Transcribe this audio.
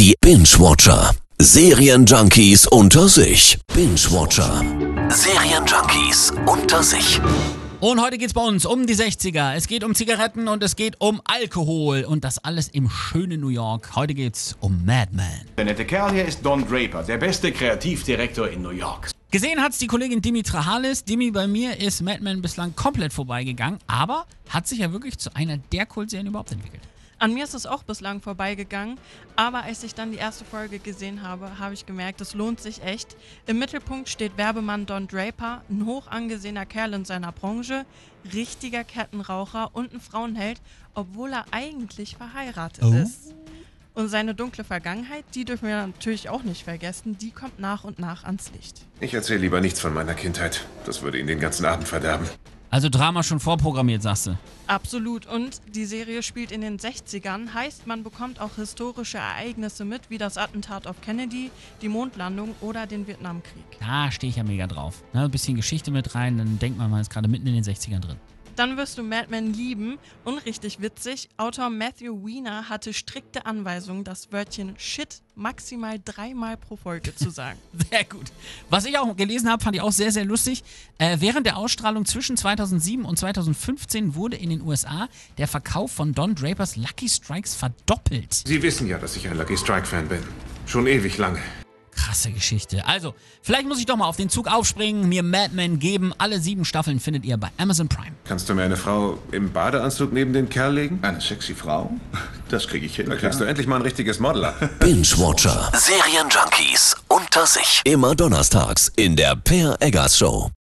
Die Binge-Watcher. Serienjunkies unter sich. Binge-Watcher. Serienjunkies unter sich. Und heute geht's bei uns um die 60er. Es geht um Zigaretten und es geht um Alkohol. Und das alles im schönen New York. Heute geht's um Mad Men. Der nette Kerl hier ist Don Draper, der beste Kreativdirektor in New York. Gesehen hat's die Kollegin Dimi Trahalis. Dimi, bei mir ist Mad Men bislang komplett vorbeigegangen, aber hat sich ja wirklich zu einer der Kultserien überhaupt entwickelt. An mir ist es auch bislang vorbeigegangen, aber als ich dann die erste Folge gesehen habe, habe ich gemerkt, es lohnt sich echt. Im Mittelpunkt steht Werbemann Don Draper, ein hoch angesehener Kerl in seiner Branche, richtiger Kettenraucher und ein Frauenheld, obwohl er eigentlich verheiratet Oh. ist. Und seine dunkle Vergangenheit, die dürfen wir natürlich auch nicht vergessen, die kommt nach und nach ans Licht. Ich erzähle lieber nichts von meiner Kindheit. Das würde ihn den ganzen Abend verderben. Also Drama schon vorprogrammiert, sagst du. Absolut. Und die Serie spielt in den 60ern, heißt, man bekommt auch historische Ereignisse mit, wie das Attentat auf Kennedy, die Mondlandung oder den Vietnamkrieg. Da stehe ich ja mega drauf. Ne, ein bisschen Geschichte mit rein, dann denkt man, man ist gerade mitten in den 60ern drin. Dann wirst du Mad Men lieben und richtig witzig. Autor Matthew Weiner hatte strikte Anweisungen, das Wörtchen Shit maximal dreimal pro Folge zu sagen. Sehr gut. Was ich auch gelesen habe, fand ich auch sehr, sehr lustig. Äh, während der Ausstrahlung zwischen 2007 und 2015 wurde in den USA der Verkauf von Don Drapers Lucky Strikes verdoppelt. Sie wissen ja, dass ich ein Lucky Strike-Fan bin. Schon ewig lange. Krasse Geschichte. Also, vielleicht muss ich doch mal auf den Zug aufspringen, mir Mad Men geben. Alle sieben Staffeln findet ihr bei Amazon Prime. Kannst du mir eine Frau im Badeanzug neben den Kerl legen? Eine sexy Frau? Das kriege ich hin. Da kriegst du endlich mal ein richtiges Model ab. Binge-Watcher. Serienjunkies unter sich. Immer donnerstags in der Per Eggers Show.